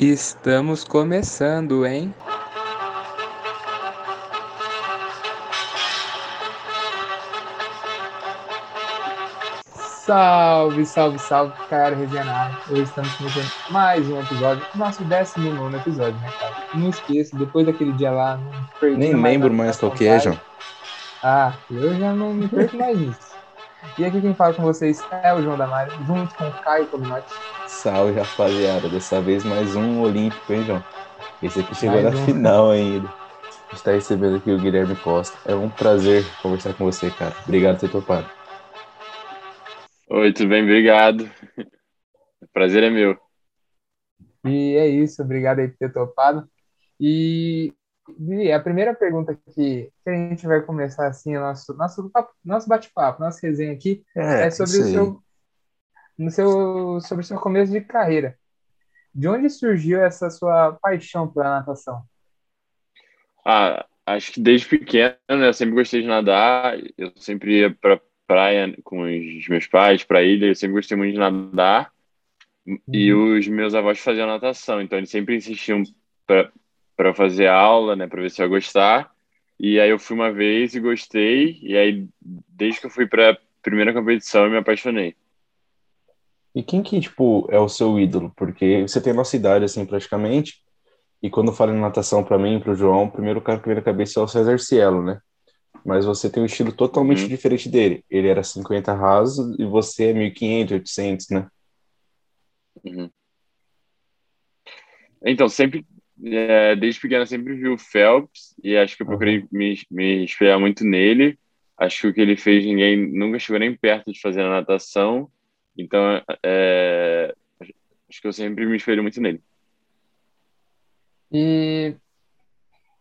Estamos começando, hein? Salve, salve, salve, cara regional. Hoje estamos começando mais um episódio, nosso 19 episódio, né, cara? Não esqueça, depois daquele dia lá, não perdi Nem lembro mais qual que é, João. Ah, eu já não me perco mais nisso. E aqui quem fala com vocês é o João Damário, junto com o Caio Cominotti. Salve, rapaziada. Dessa vez mais um Olímpico, hein, João? Esse aqui chegou mais na um. final ainda. A gente tá recebendo aqui o Guilherme Costa. É um prazer conversar com você, cara. Obrigado por ter topado. Oi, tudo bem? Obrigado. O prazer é meu. E é isso, obrigado aí por ter topado. E, e a primeira pergunta que, que a gente vai começar assim, nosso, nosso, nosso bate-papo, nossa resenha aqui, é, é sobre o seu, no seu, sobre o seu começo de carreira. De onde surgiu essa sua paixão pela natação? Ah, acho que desde pequeno né, eu sempre gostei de nadar. Eu sempre ia para praia com os meus pais, para ilha. Eu sempre gostei muito de nadar. Uhum. E os meus avós faziam natação, então eles sempre insistiam para fazer aula, né, para ver se eu ia gostar. E aí eu fui uma vez e gostei. E aí desde que eu fui para a primeira competição eu me apaixonei. E quem que, tipo, é o seu ídolo? Porque você tem a nossa idade, assim, praticamente, e quando falo em natação para mim, para o João, o primeiro cara que vem na cabeça é o César Cielo, né? Mas você tem um estilo totalmente uhum. diferente dele. Ele era 50 rasos e você é 1500, 800, né? Uhum. Então, sempre, é, desde pequena, sempre vi o Phelps e acho que eu procurei me, me espelhar muito nele. Acho que o que ele fez, ninguém nunca chegou nem perto de fazer na natação. Então, é, acho que eu sempre me espelho muito nele. E,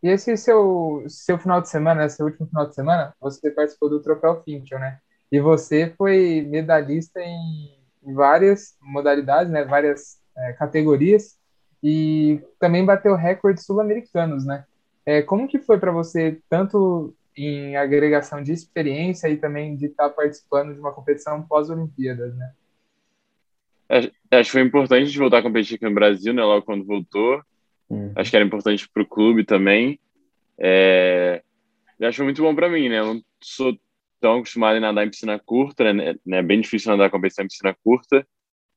e esse seu, seu final de semana, seu último final de semana, você participou do Troféu Finkel, né? E você foi medalhista em, em várias modalidades, né? Várias é, categorias e também bateu recordes sul-americanos, né? É, como que foi para você tanto em agregação de experiência e também de estar tá participando de uma competição pós-Olimpíadas, né? Acho que foi importante a gente voltar a competir aqui no Brasil, né? Logo quando voltou. Uhum. Acho que era importante para o clube também. É... Acho que foi muito bom para mim, né? Eu não sou tão acostumado a nadar em piscina curta, né? É bem difícil nadar competição em piscina curta.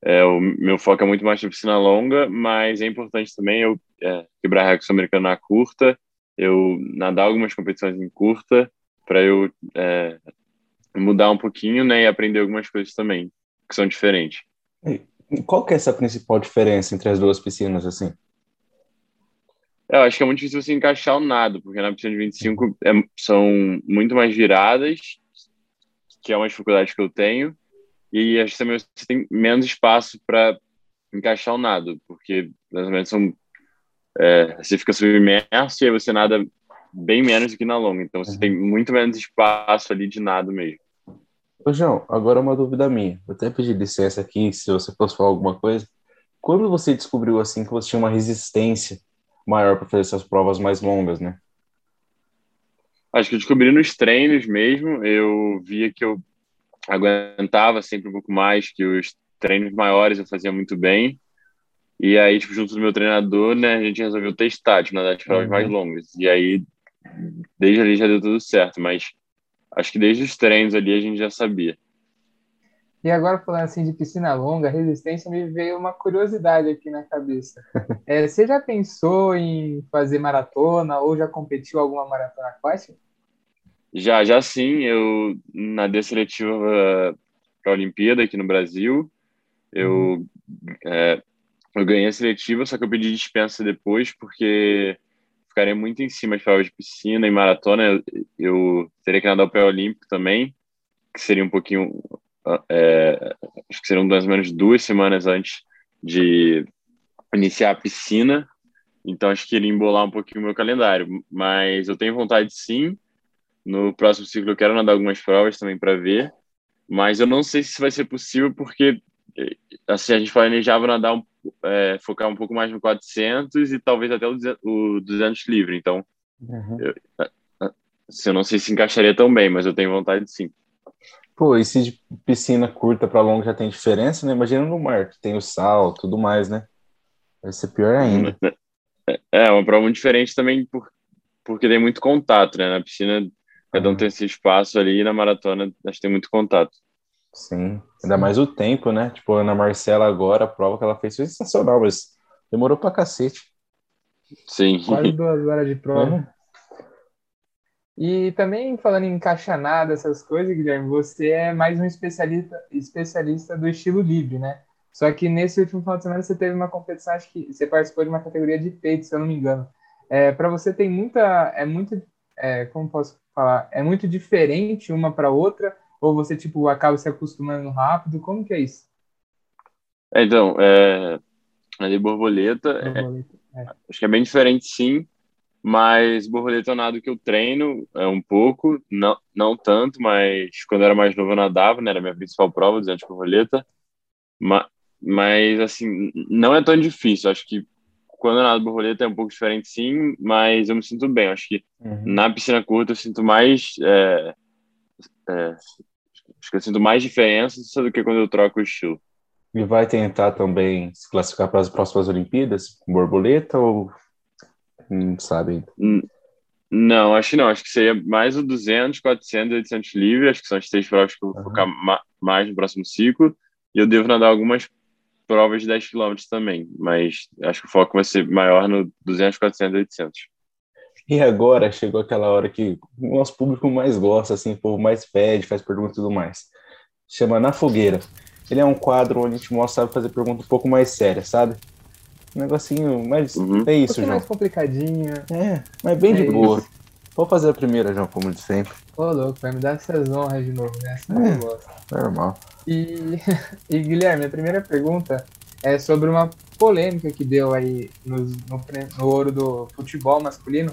É, o meu foco é muito mais na piscina longa, mas é importante também eu é, quebrar recorde americano na curta, eu nadar algumas competições em curta, para eu é, mudar um pouquinho, né? E aprender algumas coisas também que são diferentes. Qual que é essa principal diferença entre as duas piscinas, assim? Eu acho que é muito difícil você encaixar o nado, porque na piscina de 25 é, são muito mais viradas, que é uma dificuldade que eu tenho, e acho que também você tem menos espaço para encaixar o nado, porque menos são, é, você fica submerso e aí você nada bem menos do que na longa, então você uhum. tem muito menos espaço ali de nado mesmo. Ô, João, agora uma dúvida minha. Vou até pedir licença aqui, se você fosse falar alguma coisa. Quando você descobriu, assim, que você tinha uma resistência maior para fazer essas provas mais longas, né? Acho que eu descobri nos treinos mesmo. Eu via que eu aguentava sempre um pouco mais, que os treinos maiores eu fazia muito bem. E aí, tipo, junto do meu treinador, né, a gente resolveu testar, tipo, nadar as provas uhum. mais longas. E aí, desde ali já deu tudo certo, mas acho que desde os treinos ali a gente já sabia. E agora falando assim de piscina longa, resistência, me veio uma curiosidade aqui na cabeça. É, você já pensou em fazer maratona ou já competiu alguma maratona aquática? Já, já sim. Eu nadei seletiva para a Olimpíada aqui no Brasil. Eu, é, eu ganhei a seletiva, só que eu pedi dispensa depois porque ficaria muito em cima de provas de piscina e maratona. Eu, eu teria que nadar o pré-olímpico também, que seria um pouquinho. É, acho que seriam mais ou menos duas semanas antes de iniciar a piscina. Então acho que iria embolar um pouquinho o meu calendário. Mas eu tenho vontade sim. No próximo ciclo eu quero nadar algumas provas também para ver. Mas eu não sei se vai ser possível porque assim, a gente planejava nadar um, é, focar um pouco mais no 400 e talvez até o 200 livre. Então, uhum. eu, assim, eu não sei se encaixaria tão bem, mas eu tenho vontade sim. Pô, e se de piscina curta para longa já tem diferença, né? Imagina no mar, que tem o sal, tudo mais, né? Vai ser pior ainda. É, uma prova muito diferente também por, porque tem muito contato, né? Na piscina, cada um tem esse espaço ali e na maratona acho que tem muito contato. Sim, ainda mais o tempo, né? Tipo, a Ana Marcela agora, a prova que ela fez foi sensacional, mas demorou pra cacete. Sim. Quase duas horas de prova. É. E também falando em encaixanada, essas coisas, Guilherme, você é mais um especialista, especialista do estilo livre, né? Só que nesse último final de semana você teve uma competição, acho que você participou de uma categoria de peito, se eu não me engano. É, para você tem muita, é muito, é, como posso falar, é muito diferente uma para outra, ou você tipo acaba se acostumando rápido? Como que é isso? É, então, é, a de borboleta, é, borboleta é. acho que é bem diferente, sim. Mas borboleta é um nado que eu treino é, um pouco, não, não tanto, mas quando eu era mais novo eu nadava, né? Era a minha principal prova, de borboleta. Mas, mas, assim, não é tão difícil. Acho que quando eu nado borboleta é um pouco diferente, sim, mas eu me sinto bem. Acho que uhum. na piscina curta eu sinto mais. É, é, acho que eu sinto mais diferença do que quando eu troco o estilo. E vai tentar também se classificar para as próximas Olimpíadas com borboleta ou não sabe Não, acho que não. Acho que seria mais o 200, 400 e 800 livre. Acho que são as três provas que eu vou uhum. focar mais no próximo ciclo. E eu devo nadar algumas provas de 10 km também. Mas acho que o foco vai ser maior no 200, 400 e 800. E agora chegou aquela hora que o nosso público mais gosta, assim, o povo mais pede, faz perguntas e tudo mais. Chama Na Fogueira. Ele é um quadro onde a gente mostra fazer perguntas um pouco mais sérias, sabe? Um negocinho, mas uhum. é isso, um João. mais complicadinha. É, mas bem é de boa. Isso. Vou fazer a primeira, João, como de sempre. Ô, louco, vai me dar essas honras de novo, né? é, normal. E, e, Guilherme, a primeira pergunta é sobre uma polêmica que deu aí no, no, no ouro do futebol masculino,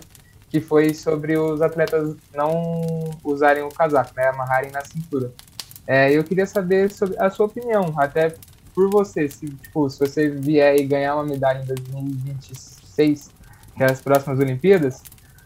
que foi sobre os atletas não usarem o casaco, né? Amarrarem na cintura. É, eu queria saber a sua opinião, até por você, se, tipo, se você vier e ganhar uma medalha em 2026, que é as próximas Olimpíadas,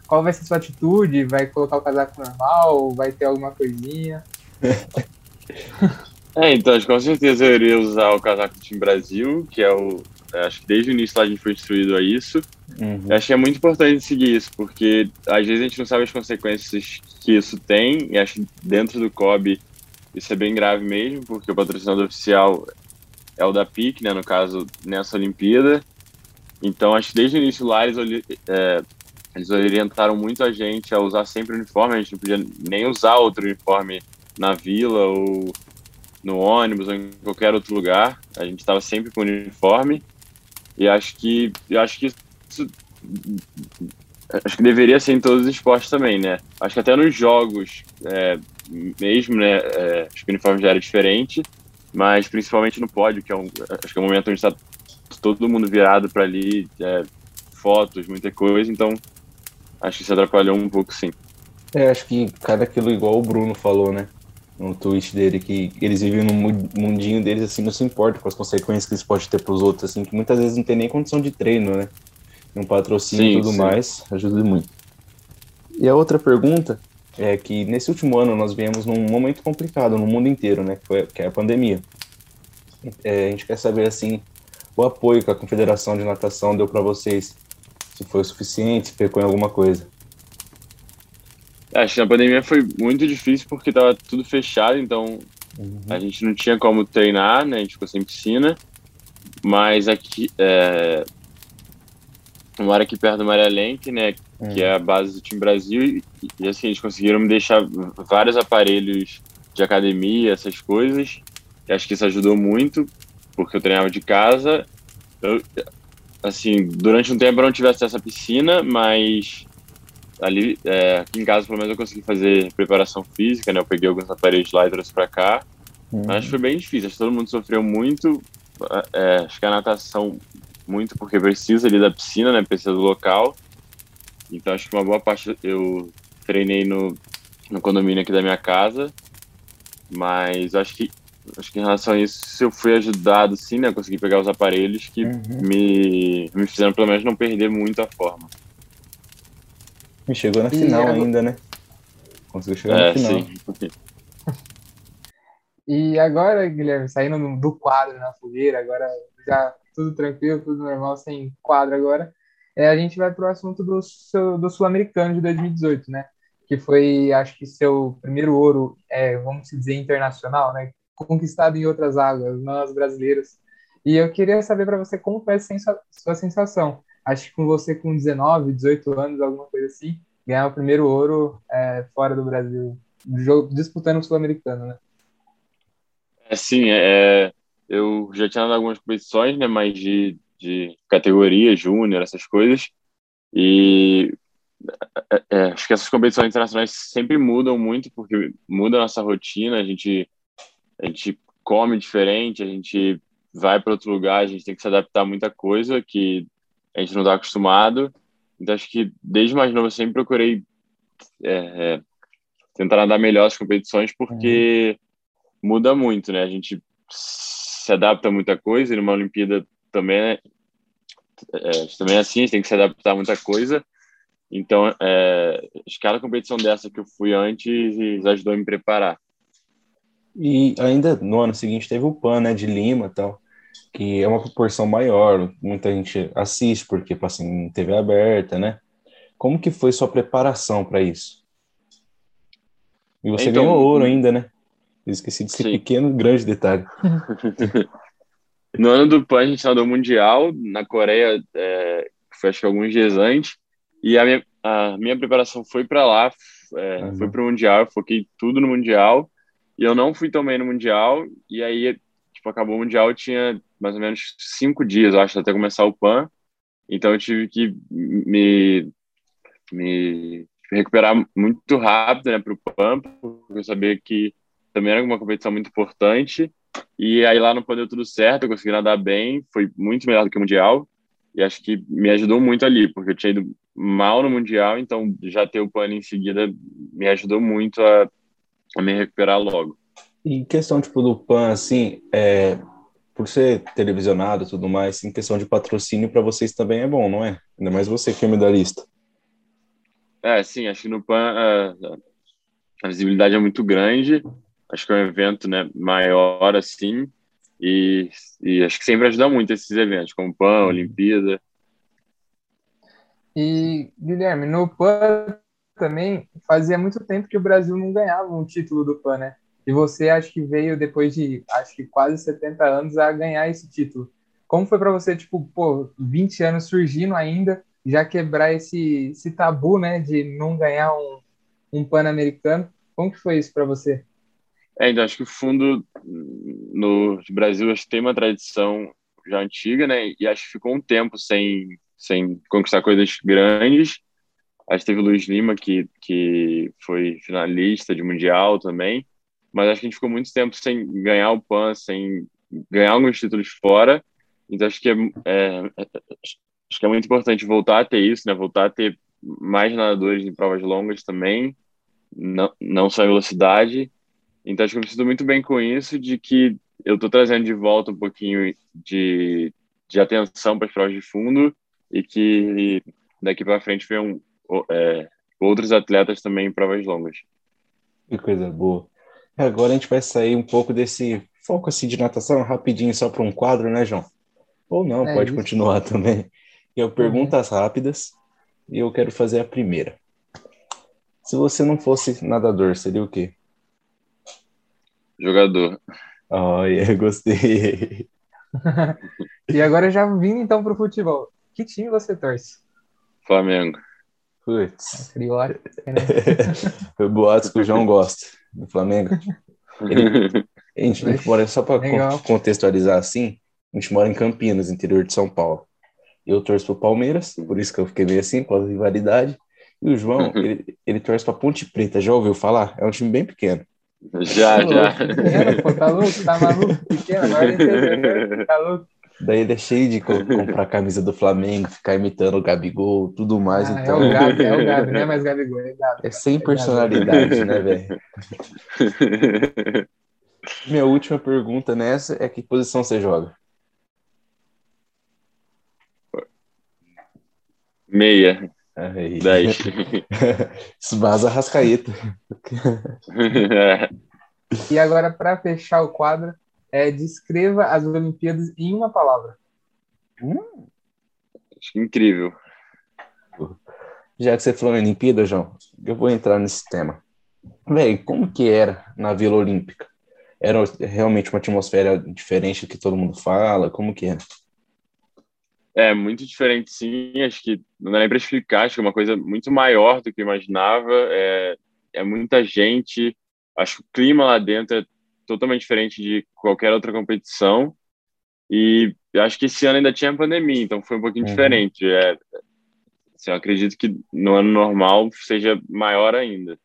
qual vai ser sua atitude? Vai colocar o casaco normal? Vai ter alguma coisinha? É, então, com certeza eu iria usar o casaco do Time Brasil, que é o. É, acho que desde o início lá a gente foi instruído a isso. Uhum. Eu acho que é muito importante seguir isso, porque às vezes a gente não sabe as consequências que isso tem, e acho que dentro do COB isso é bem grave mesmo, porque o patrocinador oficial é o da PIC, né, no caso, nessa Olimpíada. Então, acho que desde o início lá eles, é, eles orientaram muito a gente a usar sempre o uniforme, a gente não podia nem usar outro uniforme na vila ou no ônibus ou em qualquer outro lugar. A gente estava sempre com uniforme. E acho que eu acho que isso acho que deveria ser em todos os esportes também, né? Acho que até nos jogos é, mesmo, né? É, acho que o uniforme já era diferente mas principalmente no pódio, que é um, acho que é um momento onde está todo mundo virado para ali, é, fotos, muita coisa, então acho que isso atrapalhou um pouco, sim. É, acho que cada aquilo igual o Bruno falou, né? No tweet dele, que eles vivem num mundinho deles, assim, não se importa com as consequências que isso pode ter para os outros, assim, que muitas vezes não tem nem condição de treino, né? Um patrocínio e tudo sim. mais, ajuda muito. E a outra pergunta é que nesse último ano nós viemos num momento complicado no mundo inteiro, né, que, foi, que é a pandemia. É, a gente quer saber, assim, o apoio que a Confederação de Natação deu para vocês, se foi o suficiente, se pecou em alguma coisa. Acho que a pandemia foi muito difícil porque estava tudo fechado, então uhum. a gente não tinha como treinar, né, a gente ficou sem piscina, mas aqui, é, eu moro aqui perto do Maria Lenk, né, que é a base do time Brasil, e, e, assim, eles conseguiram me deixar vários aparelhos de academia, essas coisas, e acho que isso ajudou muito, porque eu treinava de casa, eu, assim, durante um tempo eu não tive acesso à piscina, mas ali, é, aqui em casa, pelo menos, eu consegui fazer preparação física, né, eu peguei alguns aparelhos lá e trouxe para cá, uhum. mas acho que foi bem difícil, acho que todo mundo sofreu muito, é, acho que a natação muito porque precisa ali da piscina, né? Precisa do local. Então acho que uma boa parte eu treinei no, no condomínio aqui da minha casa. Mas acho que acho que em relação a isso eu fui ajudado sim, né? Consegui pegar os aparelhos que uhum. me, me fizeram pelo menos não perder muito a forma. E chegou na final ainda, né? Conseguiu chegar é, na final. Sim. E agora, Guilherme, saindo do quadro na fogueira, agora já tudo tranquilo, tudo normal, sem quadro agora, é, a gente vai para o assunto do, do Sul-Americano de 2018, né? Que foi, acho que, seu primeiro ouro, é, vamos dizer, internacional, né? Conquistado em outras águas, não as brasileiras. E eu queria saber para você como foi a sua sensação. Acho que com você com 19, 18 anos, alguma coisa assim, ganhar o primeiro ouro é, fora do Brasil, disputando o Sul-Americano, né? É, sim, é, eu já tinha dado algumas competições, né, mas de, de categoria, júnior, essas coisas, e é, é, acho que essas competições internacionais sempre mudam muito, porque muda a nossa rotina, a gente, a gente come diferente, a gente vai para outro lugar, a gente tem que se adaptar a muita coisa que a gente não está acostumado, então acho que desde mais novo eu sempre procurei é, é, tentar nadar melhor as competições, porque uhum. muda muito, né, a gente se adapta a muita coisa, e numa Olimpíada também é, é, também é assim, a gente tem que se adaptar a muita coisa. Então, é, cada competição dessa que eu fui antes ajudou a me preparar. E ainda no ano seguinte teve o PAN, né, de Lima tal, que é uma proporção maior, muita gente assiste porque passa tipo em TV aberta, né? Como que foi sua preparação para isso? E você então, ganhou ouro ainda, né? Eu esqueci desse sim. pequeno, grande detalhe. no ano do PAN, a gente nadou Mundial na Coreia, é, foi acho que alguns dias antes, e a minha, a minha preparação foi para lá, é, uhum. foi para o Mundial, eu foquei tudo no Mundial, e eu não fui tão bem no Mundial, e aí, tipo, acabou o Mundial, eu tinha mais ou menos cinco dias, acho, até começar o PAN, então eu tive que me, me recuperar muito rápido, né, para o PAN, porque eu sabia que também era uma competição muito importante. E aí lá não deu tudo certo, eu consegui nadar bem, foi muito melhor do que o Mundial. E acho que me ajudou muito ali, porque eu tinha ido mal no Mundial, então já ter o pano em seguida me ajudou muito a me recuperar logo. E questão tipo do PAN, assim, é, por ser televisionado e tudo mais, em questão de patrocínio para vocês também é bom, não é? Ainda mais você que é medalhista. É, sim, acho que no PAN a, a visibilidade é muito grande acho que é um evento né, maior assim, e, e acho que sempre ajuda muito esses eventos, como PAN, uhum. Olimpíada. E, Guilherme, no PAN também fazia muito tempo que o Brasil não ganhava um título do PAN, né? E você acho que veio depois de acho que quase 70 anos a ganhar esse título. Como foi para você, tipo, pô, 20 anos surgindo ainda, já quebrar esse, esse tabu, né, de não ganhar um, um Pan-Americano? Como que foi isso para você? É, então, acho que o fundo no Brasil acho que tem uma tradição já antiga, né? E acho que ficou um tempo sem, sem conquistar coisas grandes. Acho que teve o Luiz Lima, que, que foi finalista de Mundial também. Mas acho que a gente ficou muito tempo sem ganhar o PAN, sem ganhar alguns títulos fora. Então, acho que é, é, acho que é muito importante voltar a ter isso, né? Voltar a ter mais nadadores em provas longas também, não, não só em velocidade. Então, acho que eu me sinto muito bem com isso, de que eu estou trazendo de volta um pouquinho de, de atenção para as provas de fundo e que daqui para frente venham é, outros atletas também em provas longas. Que coisa boa. Agora a gente vai sair um pouco desse foco assim de natação rapidinho só para um quadro, né, João? Ou não, é pode isso. continuar também. Eu perguntas uhum. rápidas e eu quero fazer a primeira. Se você não fosse nadador, seria o quê? jogador. Olha, gostei. e agora já vindo então para o futebol. Que time você torce? Flamengo. Putz. Criou Foi boatos que o João gosta do Flamengo. Ele, a gente, a gente mora, só para contextualizar assim, a gente mora em Campinas, interior de São Paulo. Eu torço pro Palmeiras, por isso que eu fiquei meio assim, com a rivalidade. E o João, ele, ele torce para Ponte Preta, já ouviu falar? É um time bem pequeno. Já, já. Pequeno, pô, tá louco? Tá maluco? Pequeno, agora tá louco. Daí ele é cheio de comprar a camisa do Flamengo, ficar imitando o Gabigol, tudo mais. Ah, então... É o Gabi, é o Gabi, não é mais Gabigol, é Gabi. É sem personalidade, é né, velho? Minha última pergunta nessa é que posição você joga? Meia. Aí. 10. Esbaza Rascaeta. e agora, para fechar o quadro, é, descreva as Olimpíadas em uma palavra. Hum, acho que incrível. Já que você falou em Olimpíada, João, eu vou entrar nesse tema. Véi, como que era na Vila Olímpica? Era realmente uma atmosfera diferente do que todo mundo fala? Como que era? É, muito diferente, sim. Acho que não dá nem para explicar. Acho que é uma coisa muito maior do que eu imaginava. É, é muita gente. Acho que o clima lá dentro é totalmente diferente de qualquer outra competição. E acho que esse ano ainda tinha pandemia, então foi um pouquinho uhum. diferente. É, assim, eu acredito que no ano normal seja maior ainda.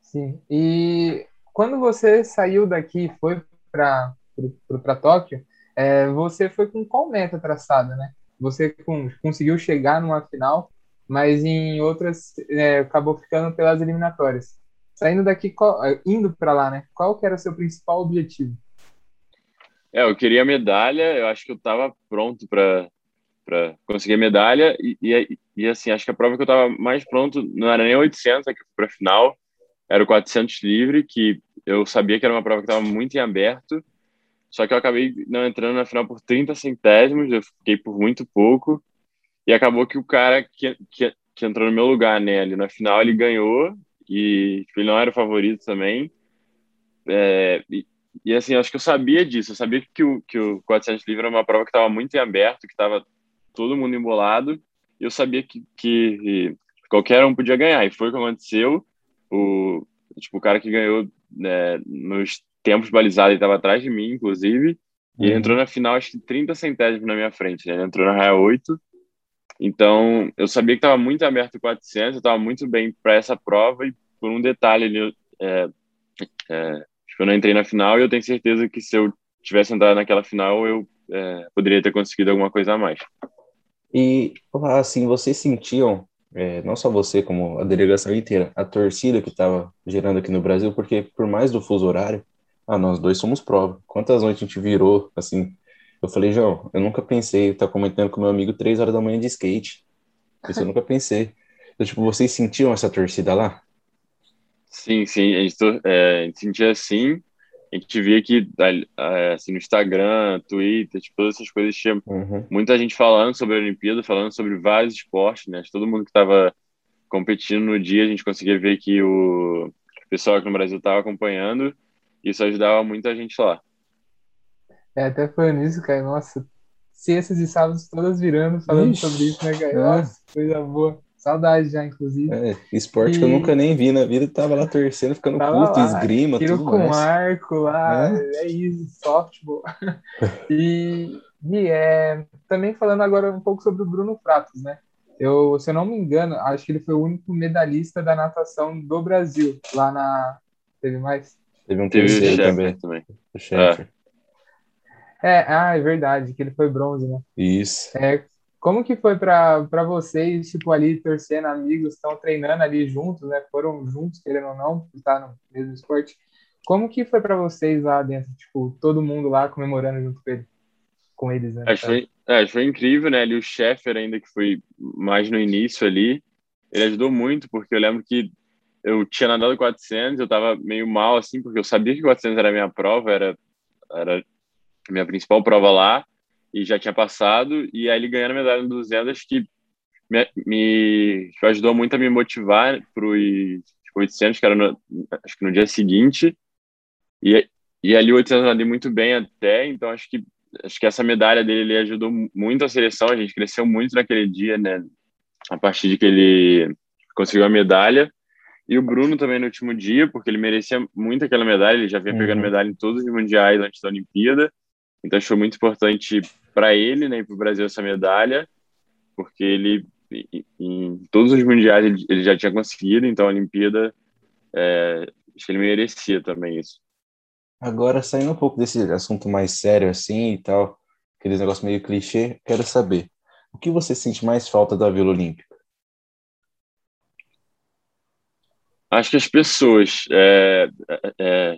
Sim. E quando você saiu daqui e foi para Tóquio, é, você foi com qual meta traçada, né? Você com, conseguiu chegar numa final, mas em outras é, acabou ficando pelas eliminatórias. Saindo daqui, é, indo para lá, né? Qual que era o seu principal objetivo? É, eu queria medalha. Eu acho que eu estava pronto para para conseguir medalha e, e, e, assim acho que a prova que eu estava mais pronto não era nem 800 é que para final era o 400 livre que eu sabia que era uma prova que estava muito em aberto só que eu acabei não entrando na final por 30 centésimos, eu fiquei por muito pouco. E acabou que o cara que, que, que entrou no meu lugar, né, ali na final, ele ganhou. E tipo, ele não era o favorito também. É, e, e, assim, acho que eu sabia disso. Eu sabia que o, que o 400 livre era uma prova que estava muito em aberto, que estava todo mundo embolado. E eu sabia que, que qualquer um podia ganhar. E foi o que aconteceu. O, tipo, o cara que ganhou né, nos tempos balizados, ele estava atrás de mim, inclusive, e ele uhum. entrou na final, acho que 30 centésimos na minha frente, né? ele entrou na raia 8, então eu sabia que estava muito aberto o 400, eu estava muito bem para essa prova, e por um detalhe é, é, eu não entrei na final, e eu tenho certeza que se eu tivesse entrado naquela final, eu é, poderia ter conseguido alguma coisa a mais. E, assim, vocês sentiam é, não só você, como a delegação inteira, a torcida que estava gerando aqui no Brasil, porque por mais do fuso horário, ah, nós dois somos prova. Quantas noites a gente virou, assim? Eu falei, João, eu nunca pensei, tá comentando com meu amigo três horas da manhã de skate. Isso eu nunca pensei. Então, tipo, vocês sentiam essa torcida lá? Sim, sim, a gente, é, a gente sentia assim. A gente via que assim, no Instagram, Twitter, tipo, todas essas coisas tinha uhum. muita gente falando sobre a Olimpíada, falando sobre vários esportes, né? Todo mundo que estava competindo no dia, a gente conseguia ver que o pessoal aqui no Brasil estava acompanhando isso ajudava muita gente lá. É, até foi nisso, cara. Nossa, sextas e sábados todas virando, falando Ixi, sobre isso, né, cara? É. Nossa, coisa boa. Saudade já, inclusive. É, esporte e... que eu nunca nem vi na vida, tava lá torcendo, ficando tava puto, lá, esgrima, tiro tudo com mais. arco lá, é, é isso, softball. e, e é, também falando agora um pouco sobre o Bruno Pratos, né? Eu, se eu não me engano, acho que ele foi o único medalhista da natação do Brasil, lá na... Teve mais? Teve um terceiro também. também. O É. é, ah, é verdade, que ele foi bronze, né? Isso. É, como que foi para vocês, tipo, ali torcendo, amigos, estão treinando ali juntos, né? Foram juntos, querendo ou não, estar no mesmo esporte. Como que foi para vocês lá dentro, tipo, todo mundo lá comemorando junto com, ele, com eles, né? Acho, foi, é, foi incrível, né? Ali o Sheffer ainda, que foi mais no início ali, ele ajudou muito, porque eu lembro que eu tinha nadado 400, eu tava meio mal, assim, porque eu sabia que 400 era a minha prova, era, era minha principal prova lá, e já tinha passado, e aí ele ganhando a medalha no 200, que me, me ajudou muito a me motivar para os 800, que era no, acho que no dia seguinte, e, e ali o 800 eu nadei muito bem até, então acho que acho que essa medalha dele ele ajudou muito a seleção, a gente cresceu muito naquele dia, né, a partir de que ele conseguiu a medalha, e o Bruno também no último dia, porque ele merecia muito aquela medalha, ele já vinha uhum. pegando medalha em todos os mundiais antes da Olimpíada. Então acho que foi muito importante para ele, né, e para o Brasil essa medalha, porque ele em todos os mundiais ele, ele já tinha conseguido, então a Olimpíada é, acho que ele merecia também isso. Agora saindo um pouco desse assunto mais sério assim e tal, aqueles negócios meio clichê, quero saber o que você sente mais falta da Vila Olímpica? Acho que as pessoas. É, é, é,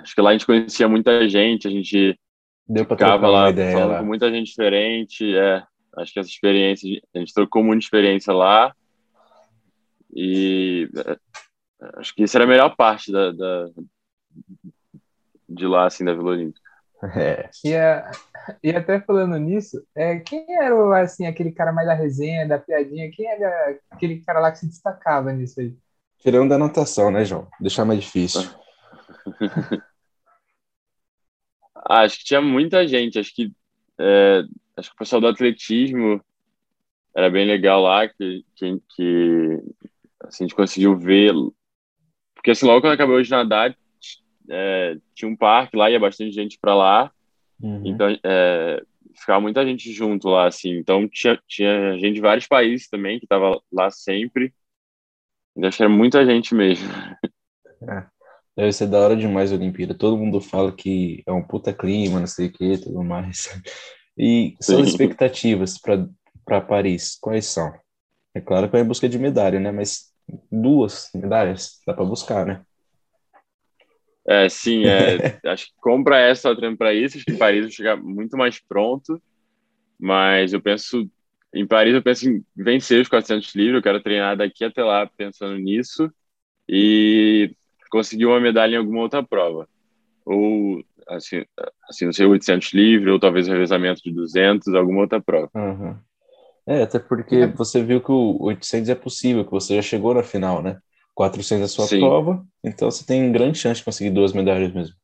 acho que lá a gente conhecia muita gente, a gente Deu ficava lá falando lá. com muita gente diferente. É, acho que essa experiência, a gente trocou muita experiência lá. E é, acho que isso era a melhor parte da, da de lá, assim, da Vila Olímpica. É. E, é, e até falando nisso, é, quem era assim, aquele cara mais da resenha, da piadinha? Quem era aquele cara lá que se destacava nisso aí? Tirando da natação, né, João? Deixar mais difícil. ah, acho que tinha muita gente. Acho que, é, acho que o pessoal do atletismo era bem legal lá, que, que, que assim, a gente conseguiu ver. Porque assim, logo quando acabou de nadar, é, tinha um parque lá, ia bastante gente para lá. Uhum. Então, é, ficava muita gente junto lá, assim. Então, tinha, tinha gente de vários países também que tava lá sempre. Então, acho que era muita gente mesmo. É. Deve ser da hora demais a Olimpíada. Todo mundo fala que é um puta clima, não sei o que, tudo mais. E suas expectativas para Paris, quais são? É claro que vai em busca de medalha, né? Mas duas medalhas dá para buscar, né? É, sim, é, acho que compra essa treino para isso, acho que Paris vai chegar muito mais pronto, mas eu penso, em Paris eu penso em vencer os 400 livres, eu quero treinar daqui até lá pensando nisso e conseguir uma medalha em alguma outra prova. Ou, assim, assim não sei, 800 livre, ou talvez o revezamento de 200, alguma outra prova. Uhum. É, até porque você viu que o 800 é possível, que você já chegou na final, né? 400 é a sua Sim. prova, então você tem grande chance de conseguir duas medalhas mesmo.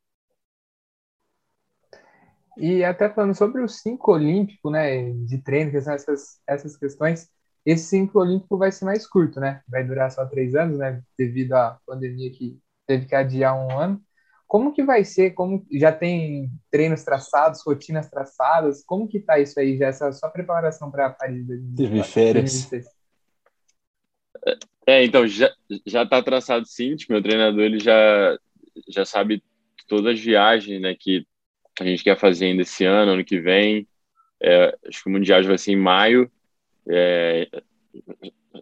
E até falando sobre o cinco olímpico, né, de treino, que são essas, essas questões, esse cinco olímpico vai ser mais curto, né? Vai durar só três anos, né? Devido à pandemia que teve que adiar um ano. Como que vai ser? Como já tem treinos traçados, rotinas traçadas? Como que tá isso aí já essa sua preparação para Paris 2024? Teve férias. É, então já já tá traçado sim, tipo, meu treinador ele já já sabe todas as viagens, né, que a gente quer fazer ainda esse ano, ano que vem. É, acho que o mundial vai ser em maio. É,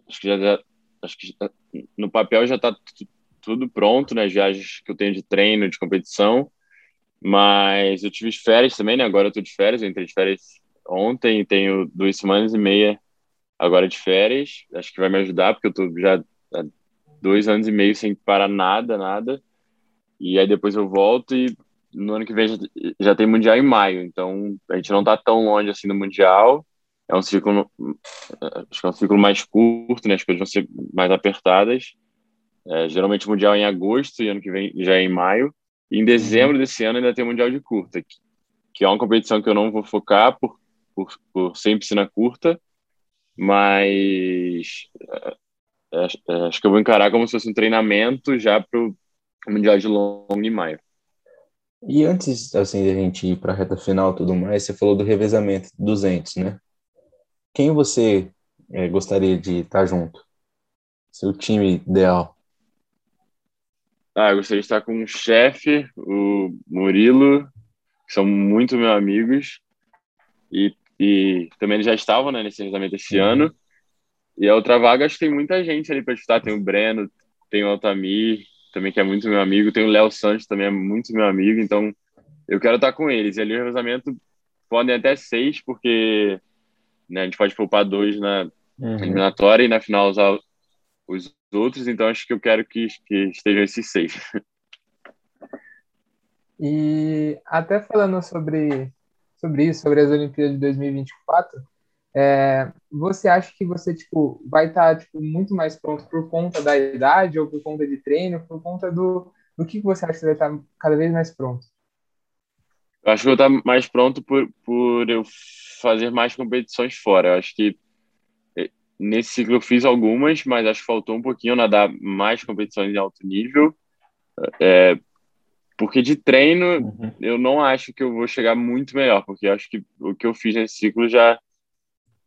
acho que já acho que no papel já está tudo pronto, né, viagens que eu tenho de treino, de competição. Mas eu tive férias também, né? Agora eu tô de férias, eu entrei de férias ontem tenho duas semanas e meia agora de férias. Acho que vai me ajudar, porque eu tô já há dois anos e meio sem parar nada, nada. E aí depois eu volto e no ano que vem já, já tem Mundial em maio. Então a gente não tá tão longe assim do Mundial. É um ciclo, acho que é um ciclo mais curto, né? As coisas vão ser mais apertadas. É, geralmente o Mundial é em agosto e ano que vem já é em maio. E em dezembro desse ano ainda tem o Mundial de Curta, que, que é uma competição que eu não vou focar por, por, por ser em piscina curta, mas é, é, é, acho que eu vou encarar como se fosse um treinamento já para o Mundial de Longo em maio. E antes assim, de a gente ir para a reta final e tudo mais, você falou do revezamento 200, né? Quem você é, gostaria de estar junto? Seu time ideal? Ah, eu gostaria de estar com o chefe, o Murilo, que são muito meus amigos, e e também eles já estavam né, nesse revezamento esse uhum. ano. E a outra vaga, acho que tem muita gente ali para disputar. Tem o Breno, tem o Altamir, também que é muito meu amigo. Tem o Léo Santos, também é muito meu amigo. Então, eu quero estar com eles. E ali o revezamento podem até seis, porque né, a gente pode poupar dois na uhum. eliminatória e na final usar os outros. Então, acho que eu quero que, que estejam esses seis. E até falando sobre sobre isso, sobre as Olimpíadas de 2024, é, você acha que você tipo vai estar tá, tipo, muito mais pronto por conta da idade ou por conta de treino, por conta do, do que você acha que vai estar tá cada vez mais pronto? Eu acho que eu vou estar tá mais pronto por, por eu fazer mais competições fora. Eu acho que nesse ciclo eu fiz algumas, mas acho que faltou um pouquinho nadar mais competições em alto nível. É, porque de treino, uhum. eu não acho que eu vou chegar muito melhor, porque acho que o que eu fiz nesse ciclo já.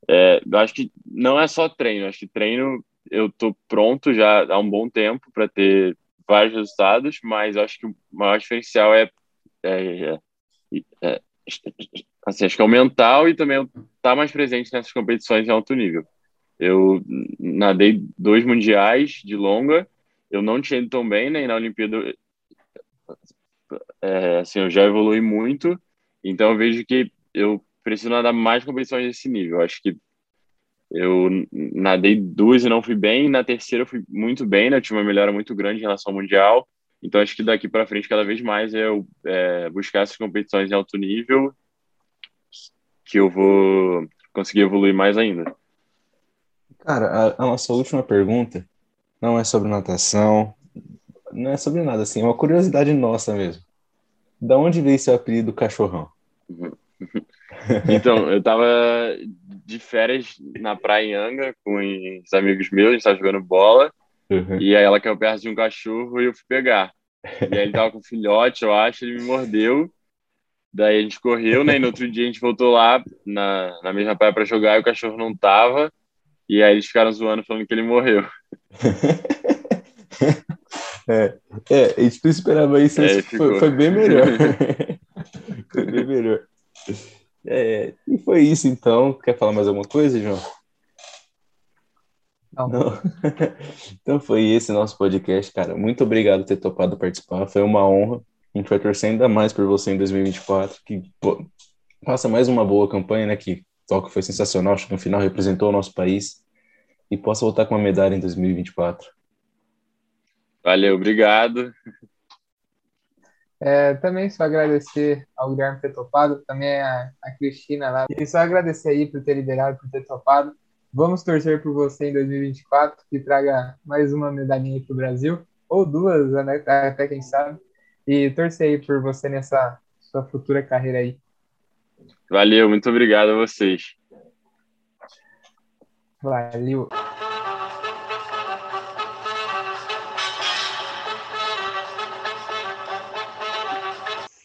É, eu acho que não é só treino, acho que treino eu tô pronto já há um bom tempo para ter vários resultados, mas acho que o maior diferencial é, é, é, é assim, acho que é o mental e também estar tá mais presente nessas competições em alto nível. Eu nadei dois mundiais de longa, eu não tinha ido tão bem, né? E na Olimpíada é, assim, eu já evolui muito, então eu vejo que eu preciso nadar mais competições desse nível. Acho que eu nadei duas e não fui bem, na terceira eu fui muito bem, né? Eu tive uma melhora muito grande em relação ao Mundial, Então, acho que daqui para frente, cada vez mais, eu é, buscar essas competições em alto nível que eu vou conseguir evoluir mais ainda. Cara, a, a nossa última pergunta não é sobre natação, não é sobre nada, assim, é uma curiosidade nossa mesmo. Da onde veio seu apelido cachorrão? então, eu tava de férias na praia em Anga com os amigos meus, a gente tava jogando bola, uhum. e aí ela caiu perto de um cachorro e eu fui pegar. E aí ele tava com um filhote, eu acho, ele me mordeu. Daí a gente correu, né? E no outro dia a gente voltou lá na, na mesma praia para jogar e o cachorro não tava. E aí eles ficaram zoando falando que ele morreu. é, é, a gente não esperava isso, é, foi, foi, bem melhor. foi bem melhor. É, e foi isso então. Quer falar mais alguma coisa, João? Não. Não. então foi esse nosso podcast, cara. Muito obrigado por ter topado participar. Foi uma honra. A gente vai torcer ainda mais por você em 2024. Que pô, faça mais uma boa campanha, né? Que Tóquio foi sensacional. Acho que no final representou o nosso país. E possa voltar com uma medalha em 2024. Valeu, obrigado. É, também só agradecer ao Guilherme por ter topado, também a, a Cristina lá. E só agradecer aí por ter liberado, por ter topado. Vamos torcer por você em 2024, que traga mais uma medalhinha para o Brasil, ou duas, né, até quem sabe. E torcer aí por você nessa sua futura carreira aí. Valeu, muito obrigado a vocês. Valeu.